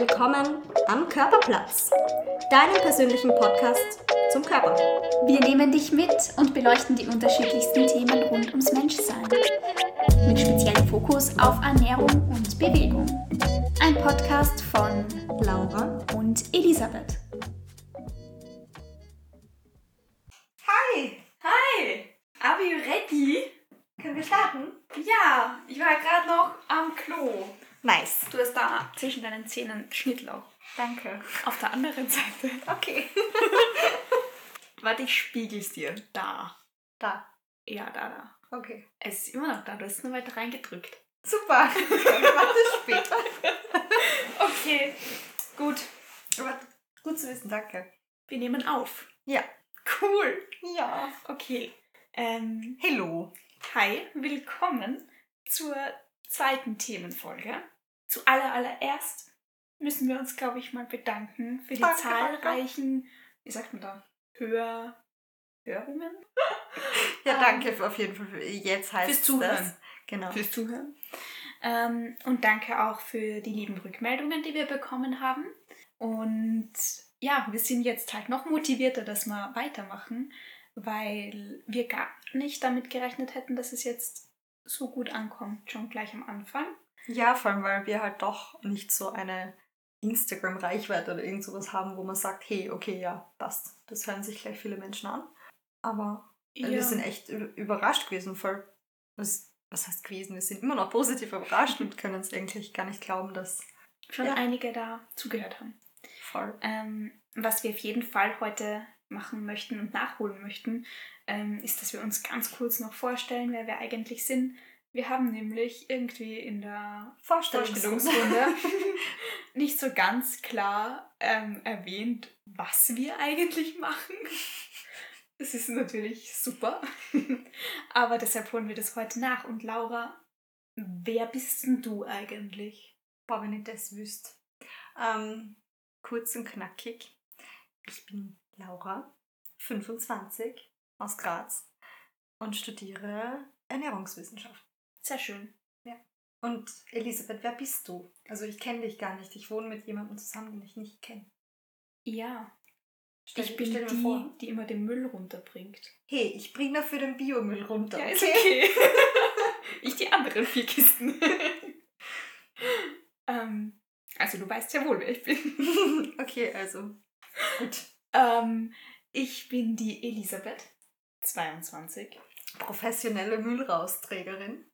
willkommen am Körperplatz, deinem persönlichen Podcast zum Körper. Wir nehmen dich mit und beleuchten die unterschiedlichsten Themen rund ums Menschsein. Mit speziellem Fokus auf Ernährung und Bewegung. Ein Podcast von Laura und Elisabeth. Hi! Hi! Are you ready? Können wir starten? Ja, ich war gerade noch am Klo. Nice. Du hast da zwischen deinen Zähnen Schnittlauch. Danke. Auf der anderen Seite. Okay. Warte, ich spiegel's dir. Da. Da. Ja, da, da. Okay. Es ist immer noch da, du hast nur weiter reingedrückt. Super. Ich mach das später. Okay, gut. Aber gut zu wissen, danke. Wir nehmen auf. Ja. Cool. Ja. Okay. Ähm, Hello. hi, willkommen zur zweiten Themenfolge. Zu aller, allererst müssen wir uns, glaube ich, mal bedanken für die Danke, zahlreichen, wie sagt man da, Hör, Hörungen? Ja, Ähm, danke für auf jeden Fall. Für jetzt heißt fürs Zuhören. Das. Genau. Fürs Zuhören. Ähm, und danke auch für die lieben Rückmeldungen, die wir bekommen haben. Und ja, wir sind jetzt halt noch motivierter, dass wir weitermachen, weil wir gar nicht damit gerechnet hätten, dass es jetzt so gut ankommt, schon gleich am Anfang. Ja, vor allem, weil wir halt doch nicht so eine Instagram-Reichweite oder irgend sowas haben, wo man sagt, hey, okay, ja, passt. Das hören sich gleich viele Menschen an. Aber wir sind echt überrascht gewesen, voll. Was, was heißt gewesen? Wir sind immer noch positiv überrascht und können es eigentlich gar nicht glauben, dass schon ja. einige da zugehört haben. voll. Ähm, was wir auf jeden Fall heute machen möchten und nachholen möchten, ähm, ist, dass wir uns ganz kurz noch vorstellen, wer wir eigentlich sind. Wir haben nämlich irgendwie in der Vorstellungsrunde nicht so ganz klar ähm, erwähnt, was wir eigentlich machen. Das ist natürlich super. Aber deshalb holen wir das heute nach. Und Laura, wer bist denn du eigentlich? Boah, wenn ich das wüsste. Ähm, kurz und knackig. Ich bin Laura, 25, aus Graz und studiere Ernährungswissenschaft. Sehr schön. Und Elisabeth, wer bist du? Also ich kenne dich gar nicht. Ich wohne mit jemandem zusammen, den ich nicht kenne. Ja, Stell, ich bin die, vor. die immer den Müll runterbringt. Hey, ich bringe dafür den Biomüll runter. Ja, ist okay? okay. ich die anderen vier Kisten. ähm, also du weißt ja wohl, wer ich bin. okay, also. Gut. Ähm, ich bin die Elisabeth, 22. Professionelle Müllrausträgerin.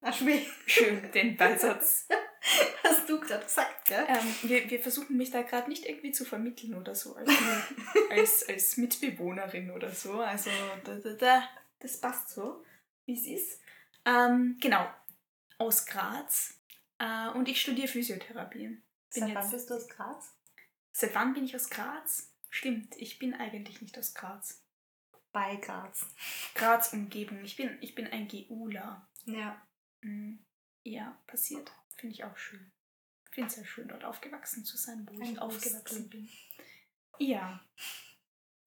Ach. Schön, den Beisatz. Hast du gerade gesagt, gell? Ähm, wir, wir versuchen mich da gerade nicht irgendwie zu vermitteln oder so, als, als, als Mitbewohnerin oder so. Also da, da, da, das passt so, wie es ist. Ähm, genau, aus Graz. Äh, und ich studiere Physiotherapie. Bin Seit wann bist du aus Graz? Seit wann bin ich aus Graz? Stimmt, ich bin eigentlich nicht aus Graz. Bei Graz. Graz Umgebung. Ich bin, ich bin ein GUler. Ja. Mhm. Ja, passiert. Finde ich auch schön. Finde es sehr schön, dort aufgewachsen zu sein, wo Ein ich aufgewachsen bin. Ja.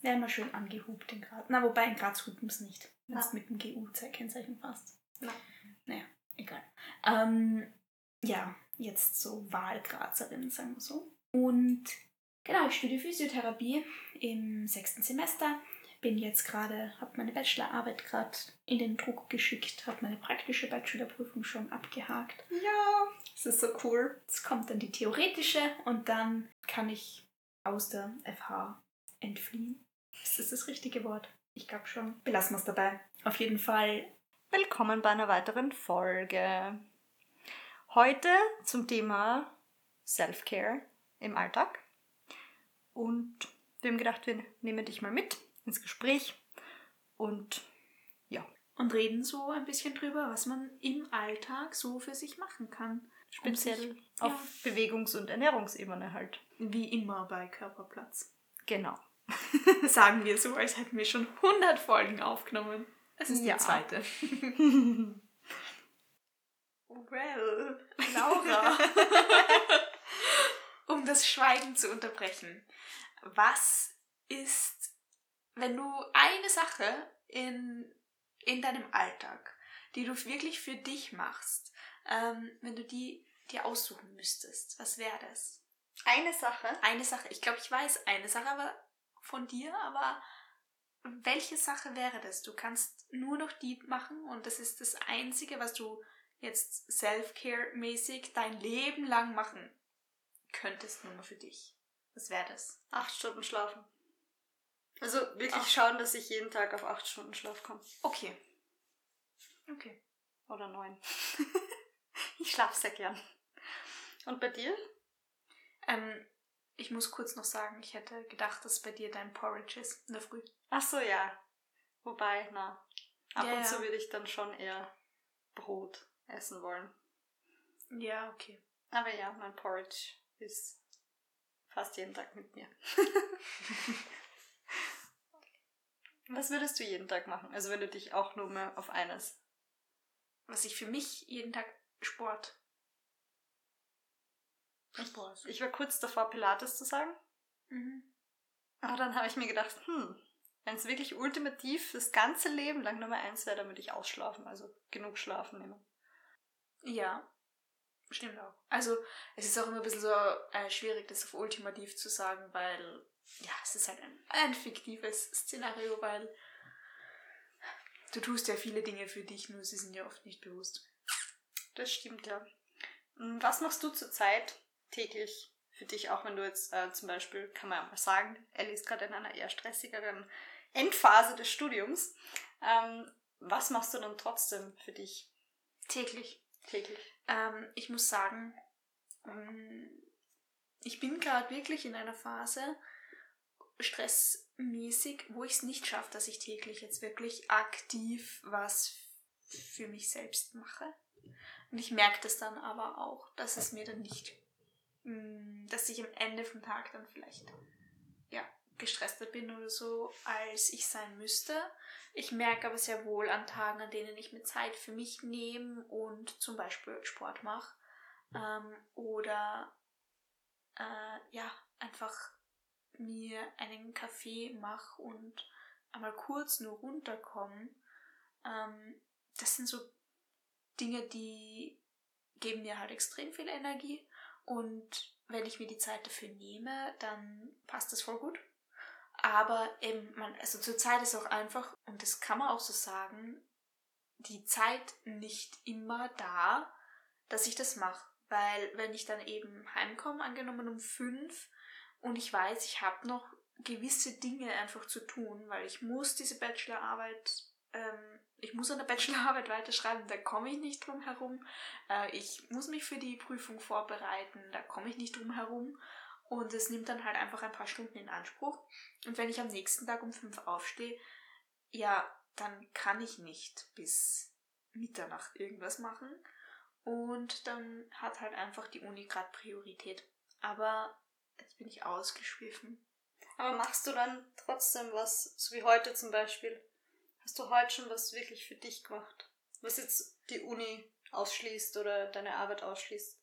Ja, immer schön angehupt in Graz. Na, wobei in Graz hupen es nicht. Wenn es mit dem GU-Kennzeichen passt. Na. Naja, egal. Ähm, ja, jetzt so Wahlgrazerin, sagen wir so. Und genau, ich studiere Physiotherapie im sechsten Semester. Bin jetzt gerade, habe meine Bachelorarbeit gerade in den Druck geschickt, habe meine praktische Bachelorprüfung schon abgehakt. Ja, das ist so cool. Jetzt kommt dann die theoretische und dann kann ich aus der FH entfliehen. Ist das das richtige Wort? Ich glaube schon. Belassen wir es dabei. Auf jeden Fall Willkommen bei einer weiteren Folge. Heute zum Thema Self-Care im Alltag. Und wir haben gedacht, wir nehmen dich mal mit ins Gespräch. Und ja, und reden so ein bisschen drüber, was man im Alltag so für sich machen kann. speziell sich- auf ja. Bewegungs- und Ernährungsebene halt. Wie immer bei Körperplatz. Genau. Sagen wir so, als hätten wir schon 100 Folgen aufgenommen. Es ist Ja. die zweite. Well, Laura. um das Schweigen zu unterbrechen. Was ist, wenn du eine Sache in, in deinem Alltag, die du wirklich für dich machst, ähm, wenn du die dir aussuchen müsstest, was wäre das? Eine Sache? Eine Sache. Ich glaube, ich weiß eine Sache aber von dir, aber welche Sache wäre das? Du kannst nur noch die machen und das ist das Einzige, was du jetzt Self-Care-mäßig dein Leben lang machen könntest, nur für dich. Was wäre das? Acht Stunden schlafen. Also wirklich Ach. schauen, dass ich jeden Tag auf acht Stunden Schlaf komme. Okay. Okay. Oder neun. ich schlafe sehr gern. Und bei dir? Ähm, ich muss kurz noch sagen, ich hätte gedacht, dass bei dir dein Porridge ist in der Früh. Ach so, ja. Wobei, na, ab ja, und zu würde ich dann schon eher Brot essen wollen. Ja, okay. Aber ja, mein Porridge ist fast jeden Tag mit mir. Was würdest du jeden Tag machen? Also wenn du dich auch nur mehr auf eines. Was ich für mich jeden Tag Sport. Sport. Ich war kurz davor, Pilates zu sagen. Mhm. Aber dann habe ich mir gedacht, hm, wenn es wirklich ultimativ das ganze Leben lang Nummer eins wäre, dann würde ich ausschlafen, also genug schlafen nehmen. Ja, stimmt auch. Also es ist auch immer ein bisschen so äh, schwierig, das auf ultimativ zu sagen, weil ja, es ist halt ein, ein fiktives Szenario, weil du tust ja viele Dinge für dich, nur sie sind ja oft nicht bewusst. Das stimmt, ja. Was machst du zurzeit täglich für dich, auch wenn du jetzt äh, zum Beispiel, kann man ja mal sagen, Ellie ist gerade in einer eher stressigeren Endphase des Studiums. Ähm, was machst du dann trotzdem für dich? Täglich. Täglich. Ähm, ich muss sagen, ähm, ich bin gerade wirklich in einer Phase, stressmäßig, wo ich es nicht schaffe, dass ich täglich jetzt wirklich aktiv was für mich selbst mache. Und ich merke das dann aber auch, dass es mir dann nicht, mm, dass ich am Ende vom Tag dann vielleicht, ja, gestresster bin oder so, als ich sein müsste. Ich merke aber sehr wohl an Tagen, an denen ich mir Zeit für mich nehme und zum Beispiel Sport mache ähm, oder äh, ja, einfach mir einen Kaffee mache und einmal kurz nur runterkommen, ähm, das sind so Dinge, die geben mir halt extrem viel Energie und wenn ich mir die Zeit dafür nehme, dann passt das voll gut. Aber eben, man, also zur Zeit ist auch einfach, und das kann man auch so sagen, die Zeit nicht immer da, dass ich das mache. Weil wenn ich dann eben heimkomme, angenommen um fünf, und ich weiß, ich habe noch gewisse Dinge einfach zu tun, weil ich muss diese Bachelorarbeit, ähm, ich muss an der Bachelorarbeit weiterschreiben, da komme ich nicht drum herum. Äh, ich muss mich für die Prüfung vorbereiten, da komme ich nicht drum herum. Und es nimmt dann halt einfach ein paar Stunden in Anspruch. Und wenn ich am nächsten Tag um fünf aufstehe, ja, dann kann ich nicht bis Mitternacht irgendwas machen. Und dann hat halt einfach die Uni gerade Priorität. Aber Jetzt bin ich ausgeschwiffen. Aber machst du dann trotzdem was, so wie heute zum Beispiel? Hast du heute schon was wirklich für dich gemacht? Was jetzt die Uni ausschließt oder deine Arbeit ausschließt?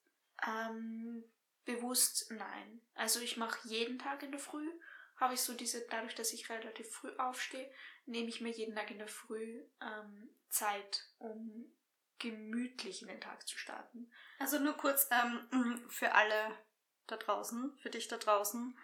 Ähm, bewusst nein. Also ich mache jeden Tag in der Früh, habe ich so diese, dadurch, dass ich relativ früh aufstehe, nehme ich mir jeden Tag in der Früh ähm, Zeit, um gemütlich in den Tag zu starten. Also nur kurz ähm, für alle da draußen, für dich da draußen,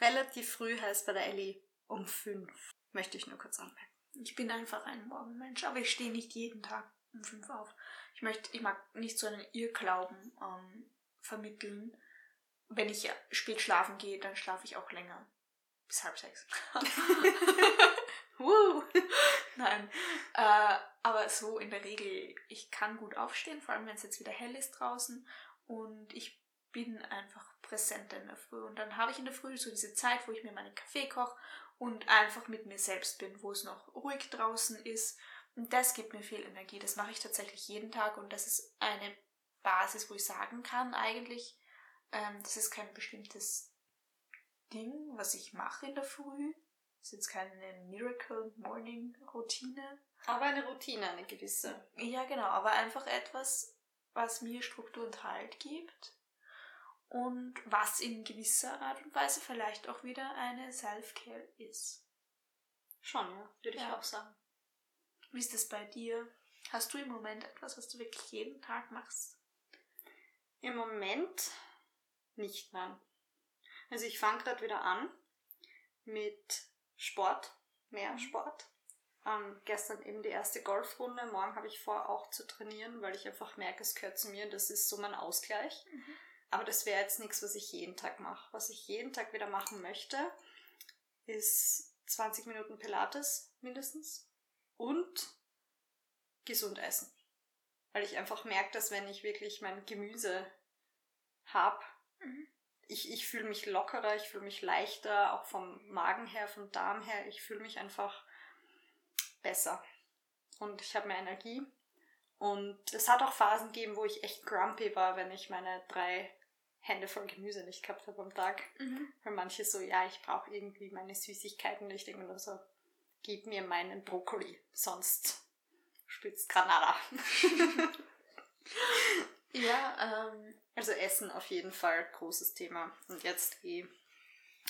relativ früh heißt bei der Ellie um fünf. Möchte ich nur kurz anmerken. Ich bin einfach ein Morgenmensch, aber ich stehe nicht jeden Tag um fünf auf. Ich möchte, ich mag nicht so einen Irrglauben ähm, vermitteln. Wenn ich spät schlafen gehe, dann schlafe ich auch länger. Bis halb sechs. Nein. Äh, aber so in der Regel, ich kann gut aufstehen, vor allem wenn es jetzt wieder hell ist draußen. Und ich bin einfach präsenter in der Früh. Und dann habe ich in der Früh so diese Zeit, wo ich mir meinen Kaffee koche und einfach mit mir selbst bin, wo es noch ruhig draußen ist. Und das gibt mir viel Energie. Das mache ich tatsächlich jeden Tag und das ist eine Basis, wo ich sagen kann, eigentlich, ähm, das ist kein bestimmtes Ding, was ich mache in der Früh. Das ist jetzt keine Miracle Morning Routine. Aber eine Routine, eine gewisse. Ja, genau, aber einfach etwas, was mir Struktur und Halt gibt und was in gewisser Art und Weise vielleicht auch wieder eine Self-Care ist. Schon, ja, würde ja. ich auch sagen. Wie ist das bei dir? Hast du im Moment etwas, was du wirklich jeden Tag machst? Im Moment nicht, nein. Also ich fange gerade wieder an mit Sport, mehr mhm. Sport. Ähm, gestern eben die erste Golfrunde. Morgen habe ich vor, auch zu trainieren, weil ich einfach merke, es gehört zu mir. Das ist so mein Ausgleich. Mhm. Aber das wäre jetzt nichts, was ich jeden Tag mache. Was ich jeden Tag wieder machen möchte, ist 20 Minuten Pilates mindestens und gesund essen. Weil ich einfach merke, dass wenn ich wirklich mein Gemüse habe, mhm. ich, ich fühle mich lockerer, ich fühle mich leichter, auch vom Magen her, vom Darm her. Ich fühle mich einfach besser. Und ich habe mehr Energie. Und es hat auch Phasen gegeben, wo ich echt grumpy war, wenn ich meine drei Hände voll Gemüse nicht gehabt habe am Tag. Mhm. Weil manche so, ja, ich brauche irgendwie meine Süßigkeiten nicht. oder so, gib mir meinen Brokkoli, sonst spitzt Granada. ja, ähm. Also Essen auf jeden Fall, großes Thema. Und jetzt eh.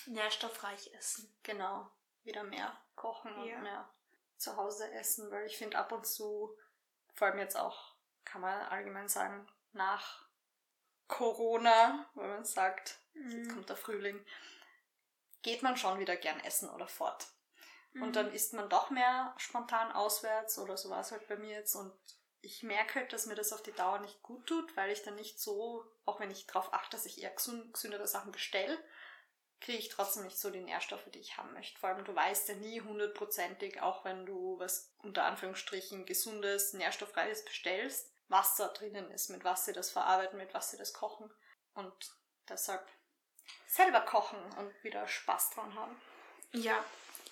Nährstoffreich essen. Genau. Wieder mehr kochen ja. und mehr zu Hause essen, weil ich finde ab und zu, vor allem jetzt auch, kann man allgemein sagen, nach Corona, wenn man sagt, mhm. jetzt kommt der Frühling, geht man schon wieder gern essen oder fort. Mhm. Und dann isst man doch mehr spontan auswärts oder so war es halt bei mir jetzt und ich merke halt, dass mir das auf die Dauer nicht gut tut, weil ich dann nicht so, auch wenn ich darauf achte, dass ich eher gesündere Sachen bestelle, kriege ich trotzdem nicht so die Nährstoffe, die ich haben möchte. Vor allem, du weißt ja nie hundertprozentig, auch wenn du was unter Anführungsstrichen gesundes, nährstoffreiches bestellst, was da drinnen ist, mit was sie das verarbeiten, mit was sie das kochen. Und deshalb selber kochen und wieder Spaß dran haben. Ja,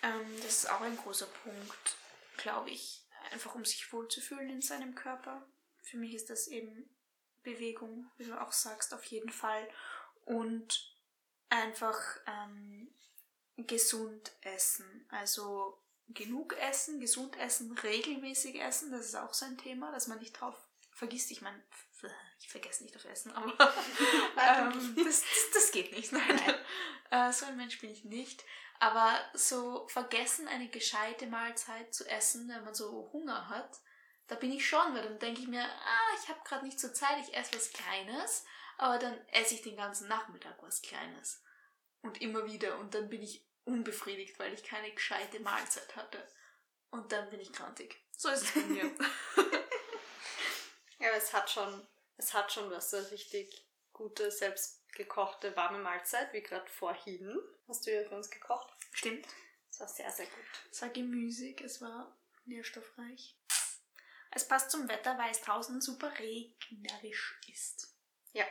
ähm, das ist auch ein großer Punkt, glaube ich. Einfach um sich wohlzufühlen in seinem Körper. Für mich ist das eben Bewegung, wie du auch sagst, auf jeden Fall. Und einfach ähm, gesund essen. Also genug essen, gesund essen, regelmäßig essen. Das ist auch so ein Thema, dass man nicht drauf vergisst, ich meine, ich vergesse nicht auf Essen, aber ähm, das, das, das, geht nicht. Nein. Nein. Äh, so ein Mensch bin ich nicht. Aber so vergessen, eine gescheite Mahlzeit zu essen, wenn man so Hunger hat, da bin ich schon, weil dann denke ich mir, ah, ich habe gerade nicht so Zeit, ich esse was Kleines, aber dann esse ich den ganzen Nachmittag was Kleines. Und immer wieder. Und dann bin ich unbefriedigt, weil ich keine gescheite Mahlzeit hatte. Und dann bin ich krantig. So ist es bei mir. Aber es hat schon, es hat schon was, so richtig gute, selbstgekochte, warme Mahlzeit, wie gerade vorhin. Hast du ja für uns gekocht. Stimmt. Es war sehr, sehr gut. Es war gemüsig, es war nährstoffreich. Es passt zum Wetter, weil es draußen super regnerisch ist. Ja.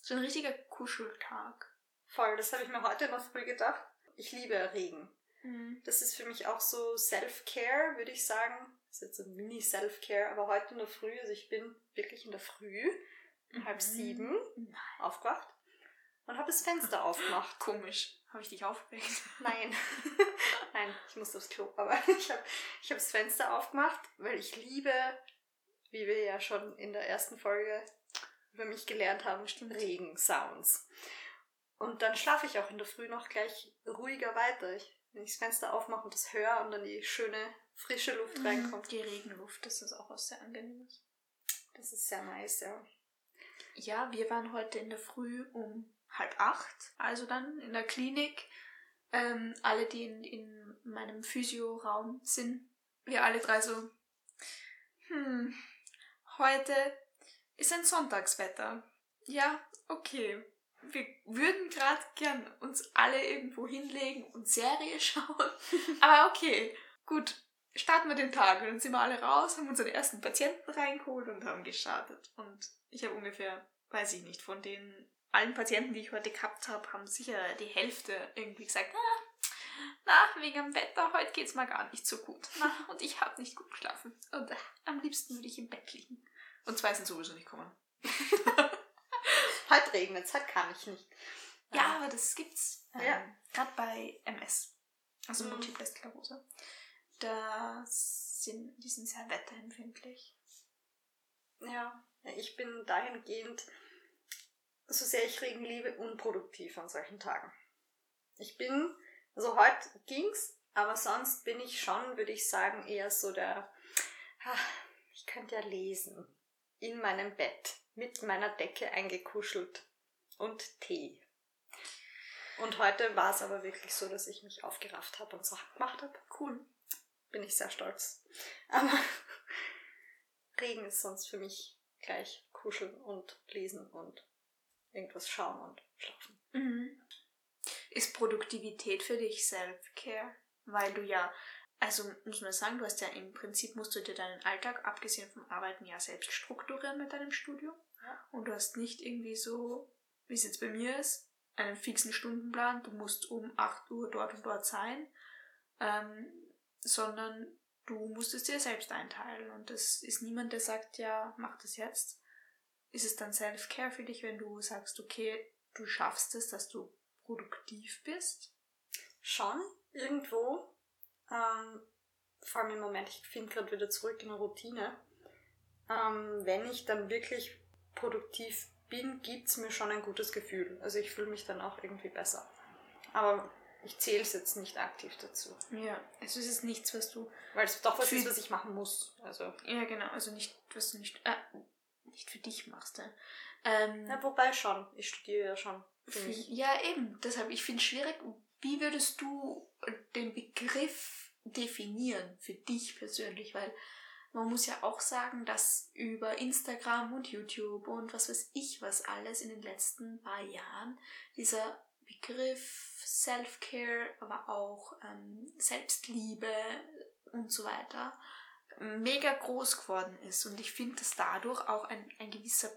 So ein richtiger Kuscheltag. Voll, das habe ich mir heute noch früh gedacht. Ich liebe Regen. Mhm. Das ist für mich auch so Self-Care, würde ich sagen ist jetzt ein Mini-Self-Care, aber heute in der Früh, also ich bin wirklich in der Früh, um halb mhm. sieben, Nein. aufgewacht und habe das Fenster aufgemacht. Komisch. Habe ich dich aufgeweckt? Nein. Nein, ich muss aufs Klo. Aber ich habe ich hab das Fenster aufgemacht, weil ich liebe, wie wir ja schon in der ersten Folge über mich gelernt haben, Regensounds. Und dann schlafe ich auch in der Früh noch gleich ruhiger weiter. Ich, wenn ich das Fenster aufmache und das höre und dann die schöne frische Luft mhm. reinkommt. Die Regenluft, das ist auch was sehr angenehmes. Das ist sehr nice, ja. Ja, wir waren heute in der Früh um halb acht, also dann in der Klinik. Ähm, alle, die in, in meinem Physioraum sind, wir alle drei so, hm, heute ist ein Sonntagswetter. Ja, okay. Wir würden gerade gern uns alle irgendwo hinlegen und Serie schauen. Aber okay, gut starten wir den Tag. Und dann sind wir alle raus, haben unsere ersten Patienten reingeholt und haben gestartet. Und ich habe ungefähr, weiß ich nicht, von den allen Patienten, die ich heute gehabt habe, haben sicher die Hälfte irgendwie gesagt, ah, na, wegen dem Wetter, heute geht's mal gar nicht so gut. Na, und ich habe nicht gut geschlafen. Und äh, am liebsten würde ich im Bett liegen. Und zwei sind sowieso nicht kommen. heute regnet es, heute kann ich nicht. Ja, ja, aber das gibt's. Ähm, ja. Gerade bei MS. Also mhm. Multiple Sklerose da sind, die sind sehr wetterempfindlich. Ja, ich bin dahingehend, so sehr ich Regen liebe, unproduktiv an solchen Tagen. Ich bin, also heute ging's, aber sonst bin ich schon, würde ich sagen, eher so der, ach, ich könnte ja lesen. In meinem Bett, mit meiner Decke eingekuschelt und Tee. Und heute war es aber wirklich so, dass ich mich aufgerafft habe und Sachen gemacht habe. Cool. Bin ich sehr stolz. Aber Regen ist sonst für mich gleich kuscheln und lesen und irgendwas schauen und schlafen. Mhm. Ist Produktivität für dich Self-Care? Weil du ja, also muss man sagen, du hast ja im Prinzip musst du dir deinen Alltag, abgesehen vom Arbeiten, ja selbst strukturieren mit deinem Studium. Ja. Und du hast nicht irgendwie so, wie es jetzt bei mir ist, einen fixen Stundenplan, du musst um 8 Uhr dort und dort sein, ähm, sondern du musst es dir selbst einteilen. Und es ist niemand, der sagt, ja, mach das jetzt. Ist es dann Self-Care für dich, wenn du sagst, okay, du schaffst es, dass du produktiv bist? Schon, irgendwo. Ähm, vor allem im Moment, ich finde gerade wieder zurück in eine Routine. Ähm, wenn ich dann wirklich produktiv bin, gibt es mir schon ein gutes Gefühl. Also ich fühle mich dann auch irgendwie besser. Aber ich zähle es jetzt nicht aktiv dazu. Ja, also es ist nichts, was du. Weil es doch was ist, was ich machen muss. Also. Ja, genau. Also nicht, was du nicht, äh, nicht für dich machst. Ja. Ähm, ja, wobei schon. Ich studiere ja schon. Ja, eben. Deshalb, ich finde es schwierig. Wie würdest du den Begriff definieren für dich persönlich? Weil man muss ja auch sagen, dass über Instagram und YouTube und was weiß ich was alles in den letzten paar Jahren dieser Begriff Self-Care, aber auch ähm, Selbstliebe und so weiter mega groß geworden ist. Und ich finde, dass dadurch auch ein, ein gewisser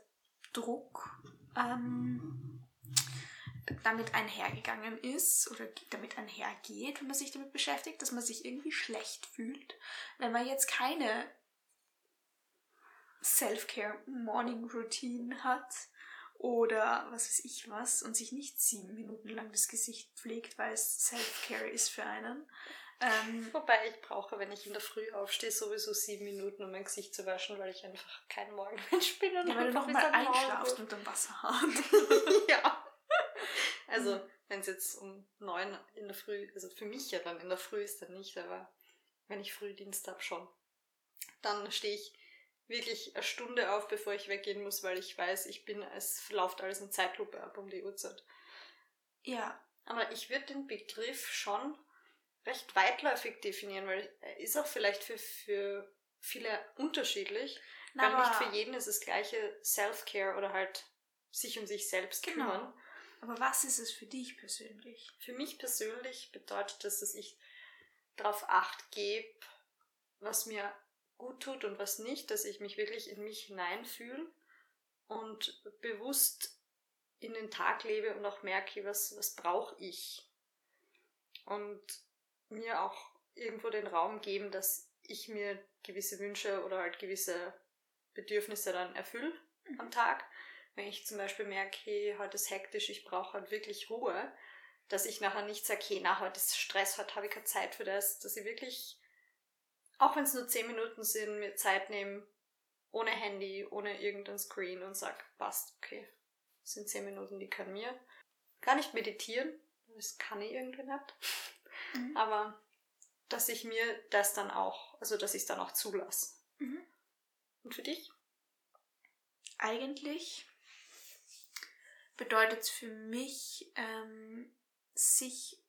Druck ähm, damit einhergegangen ist oder damit einhergeht, wenn man sich damit beschäftigt, dass man sich irgendwie schlecht fühlt, wenn man jetzt keine Self-Care Morning Routine hat oder was weiß ich was und sich nicht sieben Minuten lang das Gesicht pflegt, weil es Self-Care ist für einen. Ähm, Wobei ich brauche, wenn ich in der Früh aufstehe, sowieso sieben Minuten, um mein Gesicht zu waschen, weil ich einfach kein Morgenmensch bin. Und ja, weil du noch mal einschlafst mit dem Wasserhahn. ja. Also, wenn es jetzt um neun in der Früh, also für mich ja dann in der Früh ist dann nicht, aber wenn ich Frühdienst habe schon, dann stehe ich wirklich eine Stunde auf, bevor ich weggehen muss, weil ich weiß, ich bin, es läuft alles in Zeitlupe ab um die Uhrzeit. Ja. Aber ich würde den Begriff schon recht weitläufig definieren, weil er ist auch vielleicht für, für viele unterschiedlich. Na, weil nicht für jeden ist das gleiche Self-Care oder halt sich um sich selbst genau. kümmern. Aber was ist es für dich persönlich? Für mich persönlich bedeutet das, dass ich darauf acht gebe, was mir gut tut und was nicht, dass ich mich wirklich in mich hineinfühle und bewusst in den Tag lebe und auch merke, was, was brauche ich. Und mir auch irgendwo den Raum geben, dass ich mir gewisse Wünsche oder halt gewisse Bedürfnisse dann erfülle mhm. am Tag. Wenn ich zum Beispiel merke, hey, heute ist hektisch, ich brauche halt wirklich Ruhe, dass ich nachher nicht sage, hey, na, heute ist Stress, heute habe ich keine Zeit für das, dass ich wirklich auch wenn es nur 10 Minuten sind, mir Zeit nehmen, ohne Handy, ohne irgendein Screen und sag, passt, okay, das sind 10 Minuten, die können mir. Gar nicht meditieren, das kann ich irgendwie nicht. Mhm. Aber dass ich mir das dann auch, also dass ich es dann auch zulasse. Mhm. Und für dich? Eigentlich bedeutet es für mich, ähm, sich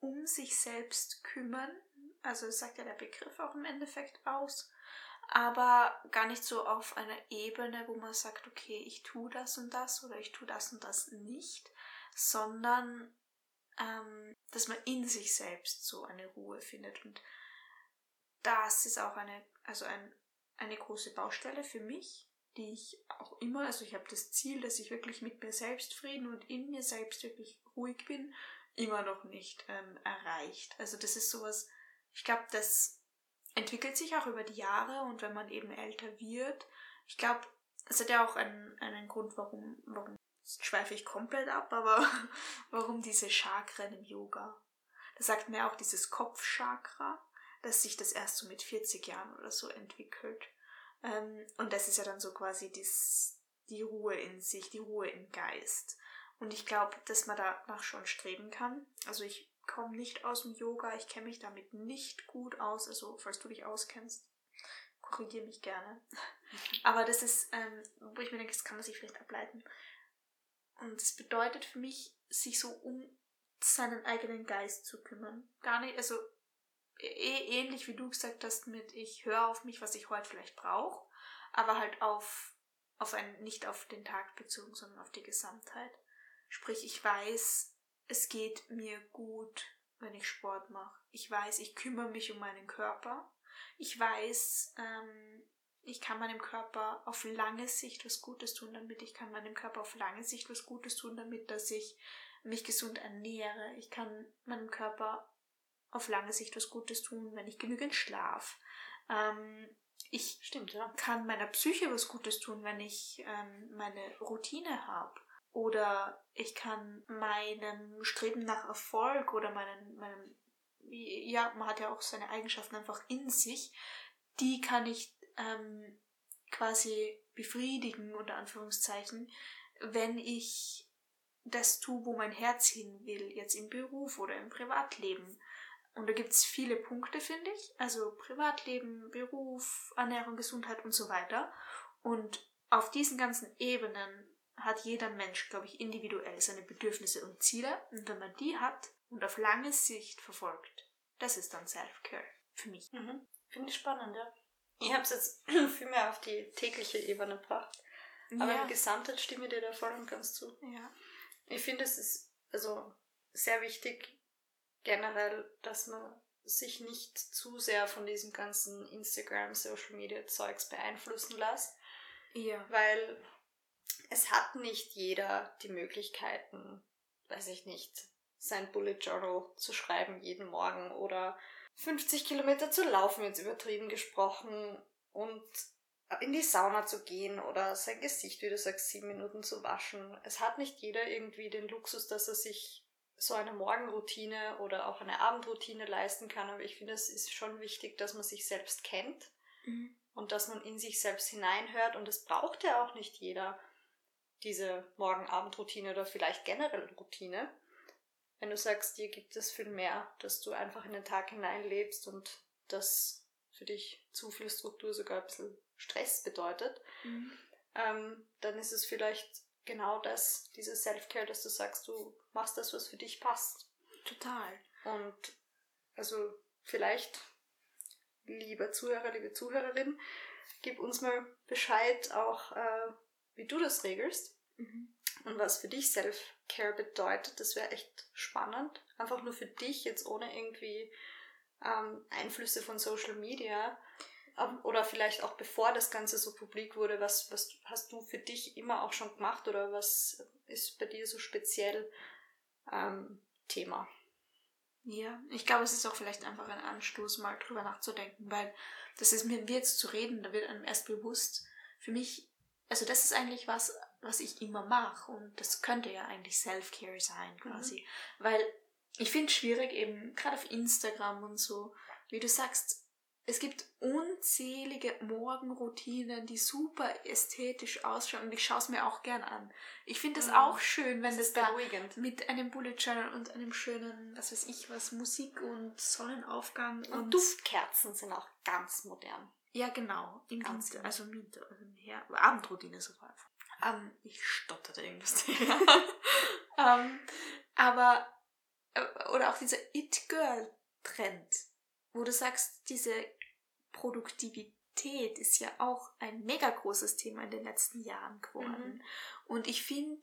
um sich selbst kümmern also das sagt ja der Begriff auch im Endeffekt aus. Aber gar nicht so auf einer Ebene, wo man sagt, okay, ich tue das und das oder ich tue das und das nicht, sondern ähm, dass man in sich selbst so eine Ruhe findet. Und das ist auch eine, also ein, eine große Baustelle für mich, die ich auch immer, also ich habe das Ziel, dass ich wirklich mit mir selbst Frieden und in mir selbst wirklich ruhig bin, immer noch nicht ähm, erreicht. Also das ist sowas, ich glaube, das entwickelt sich auch über die Jahre und wenn man eben älter wird. Ich glaube, es hat ja auch einen, einen Grund, warum, warum schweife ich komplett ab, aber warum diese Chakren im Yoga. Da sagt mir auch dieses Kopfchakra, dass sich das erst so mit 40 Jahren oder so entwickelt. Ähm, und das ist ja dann so quasi dies, die Ruhe in sich, die Ruhe im Geist. Und ich glaube, dass man danach schon streben kann. Also ich komme nicht aus dem Yoga, ich kenne mich damit nicht gut aus. Also, falls du dich auskennst, korrigiere mich gerne. Aber das ist, ähm, wo ich mir denke, das kann man sich vielleicht ableiten. Und es bedeutet für mich, sich so um seinen eigenen Geist zu kümmern. Gar nicht, also ähnlich wie du gesagt hast mit ich höre auf mich, was ich heute vielleicht brauche, aber halt auf auf ein nicht auf den Tag bezogen, sondern auf die Gesamtheit. Sprich, ich weiß, es geht mir gut, wenn ich Sport mache. Ich weiß, ich kümmere mich um meinen Körper. Ich weiß, ähm, ich kann meinem Körper auf lange Sicht was Gutes tun damit. Ich kann meinem Körper auf lange Sicht was Gutes tun damit, dass ich mich gesund ernähre. Ich kann meinem Körper auf lange Sicht was Gutes tun, wenn ich genügend schlaf. Ähm, ich Stimmt, ja. kann meiner Psyche was Gutes tun, wenn ich ähm, meine Routine habe. Oder ich kann meinem Streben nach Erfolg oder meinen, meinem, ja, man hat ja auch seine Eigenschaften einfach in sich, die kann ich ähm, quasi befriedigen, unter Anführungszeichen, wenn ich das tue, wo mein Herz hin will, jetzt im Beruf oder im Privatleben. Und da gibt es viele Punkte, finde ich. Also Privatleben, Beruf, Ernährung, Gesundheit und so weiter. Und auf diesen ganzen Ebenen hat jeder Mensch, glaube ich, individuell seine Bedürfnisse und Ziele. Und wenn man die hat und auf lange Sicht verfolgt, das ist dann Self-Care für mich. Mhm. Finde ich spannend, ja. Ich habe es jetzt viel mehr auf die tägliche Ebene gebracht. Aber ja. im Gesamtheit stimme ich dir da voll und ganz zu. Ja. Ich finde, es ist also sehr wichtig, generell, dass man sich nicht zu sehr von diesem ganzen Instagram, Social Media Zeugs beeinflussen lässt. Ja. Weil es hat nicht jeder die Möglichkeiten, weiß ich nicht, sein Bullet Journal zu schreiben jeden Morgen oder 50 Kilometer zu laufen, jetzt übertrieben gesprochen, und in die Sauna zu gehen oder sein Gesicht, wie du sagst, sieben Minuten zu waschen. Es hat nicht jeder irgendwie den Luxus, dass er sich so eine Morgenroutine oder auch eine Abendroutine leisten kann. Aber ich finde, es ist schon wichtig, dass man sich selbst kennt mhm. und dass man in sich selbst hineinhört. Und es braucht ja auch nicht jeder, diese Morgen-Abend-Routine oder vielleicht generell Routine. Wenn du sagst, dir gibt es viel mehr, dass du einfach in den Tag hineinlebst und das für dich zu viel Struktur sogar ein bisschen Stress bedeutet, mhm. ähm, dann ist es vielleicht genau das, diese Self-Care, dass du sagst, du machst das, was für dich passt. Total. Und also vielleicht, liebe Zuhörer, liebe Zuhörerin, gib uns mal Bescheid auch, äh, wie du das regelst mhm. und was für dich Self-Care bedeutet. Das wäre echt spannend. Einfach nur für dich, jetzt ohne irgendwie ähm, Einflüsse von Social Media oder vielleicht auch bevor das Ganze so publik wurde, was, was hast du für dich immer auch schon gemacht oder was ist bei dir so speziell ähm, Thema? Ja, ich glaube, es ist auch vielleicht einfach ein Anstoß, mal drüber nachzudenken, weil das ist mir, wie jetzt zu reden, da wird einem erst bewusst, für mich, also das ist eigentlich was, was ich immer mache und das könnte ja eigentlich Self-Care sein quasi, mhm. weil ich finde es schwierig eben, gerade auf Instagram und so, wie du sagst, es gibt unzählige Morgenroutinen, die super ästhetisch ausschauen und ich schaue es mir auch gern an. Ich finde es mhm. auch schön, wenn das, das da mit einem Bullet Journal und einem schönen, was weiß ich was, Musik und Sonnenaufgang und, und Duftkerzen sind auch ganz modern. Ja, genau. Im ganz Winter, also im Winter, also her, Abendroutine sogar. Ähm, ich stotterte irgendwas. ähm, aber, äh, oder auch dieser It-Girl-Trend wo du sagst, diese Produktivität ist ja auch ein mega großes Thema in den letzten Jahren geworden. Mhm. Und ich finde,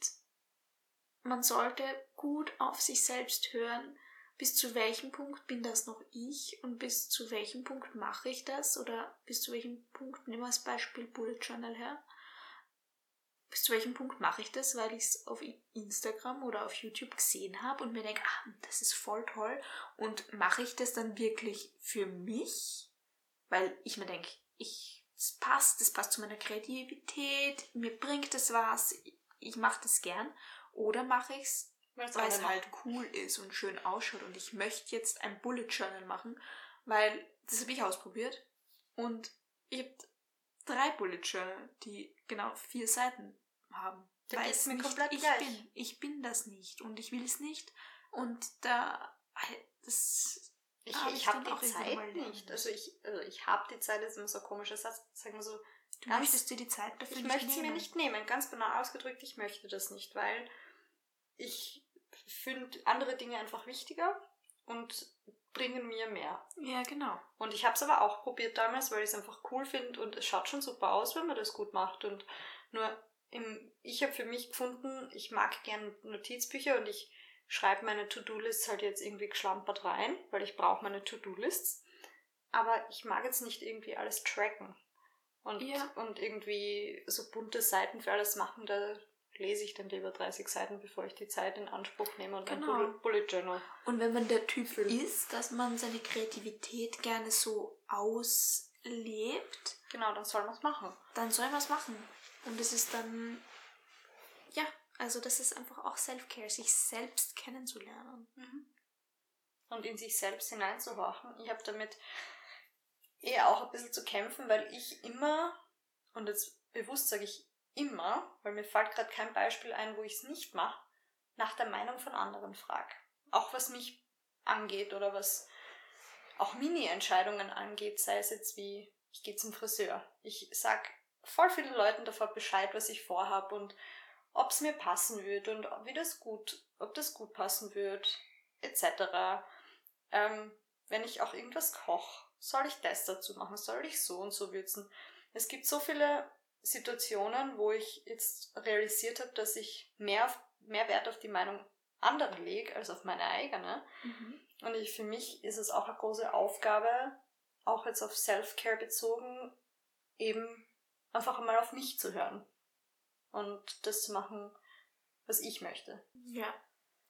man sollte gut auf sich selbst hören, bis zu welchem Punkt bin das noch ich und bis zu welchem Punkt mache ich das oder bis zu welchem Punkt, nehmen wir als Beispiel Bullet Journal her, bis zu welchem Punkt mache ich das, weil ich es auf Instagram oder auf YouTube gesehen habe und mir denke, ah, das ist voll toll und mache ich das dann wirklich für mich, weil ich mir denke, ich, das passt, das passt zu meiner Kreativität, mir bringt es was, ich mache das gern oder mache ich es, weil es halt cool ist und schön ausschaut und ich möchte jetzt ein Bullet Journal machen, weil das habe ich ausprobiert und ich habe drei Bullet Journal, die genau vier Seiten haben. Da weil es mir nicht komplett ich gleich. bin. Ich bin das nicht und ich will es nicht. Und da das ich, hab ich, habe die Zeit nicht. Also ich, also ich habe die Zeit, das ist immer so ein komischer Satz, sagen wir so. Du ganz, möchtest dir die Zeit dafür Ich möchte sie mir nicht nehmen, ganz banal ausgedrückt, ich möchte das nicht, weil ich finde andere Dinge einfach wichtiger und bringen mir mehr. Ja, genau. Und ich habe es aber auch probiert damals, weil ich es einfach cool finde und es schaut schon super aus, wenn man das gut macht. Und nur im, ich habe für mich gefunden, ich mag gern Notizbücher und ich schreibe meine To-Do-Lists halt jetzt irgendwie geschlampert rein, weil ich brauche meine To-Do-Lists. Aber ich mag jetzt nicht irgendwie alles tracken. Und, ja. und irgendwie so bunte Seiten für alles machen, da lese ich dann lieber 30 Seiten, bevor ich die Zeit in Anspruch nehme und genau. ein Bullet Journal. Und wenn man der Typ ist, dass man seine Kreativität gerne so auslebt. Genau, dann soll man es machen. Dann soll man es machen. Und es ist dann, ja, also das ist einfach auch Self-Care, sich selbst kennenzulernen. Mhm. Und in sich selbst hineinzuhorchen. Ich habe damit eher auch ein bisschen zu kämpfen, weil ich immer, und jetzt bewusst sage ich immer, weil mir fällt gerade kein Beispiel ein, wo ich es nicht mache, nach der Meinung von anderen frage. Auch was mich angeht oder was auch Mini-Entscheidungen angeht, sei es jetzt wie, ich gehe zum Friseur. Ich sag voll vielen Leuten davor Bescheid, was ich vorhab und ob es mir passen wird und wie das gut, ob das gut passen wird, etc. Ähm, wenn ich auch irgendwas koche, soll ich das dazu machen, soll ich so und so würzen. Es gibt so viele Situationen, wo ich jetzt realisiert habe, dass ich mehr, auf, mehr Wert auf die Meinung anderer lege als auf meine eigene. Mhm. Und ich, für mich ist es auch eine große Aufgabe, auch jetzt auf Self-Care bezogen, eben einfach einmal auf mich zu hören und das zu machen, was ich möchte. Ja,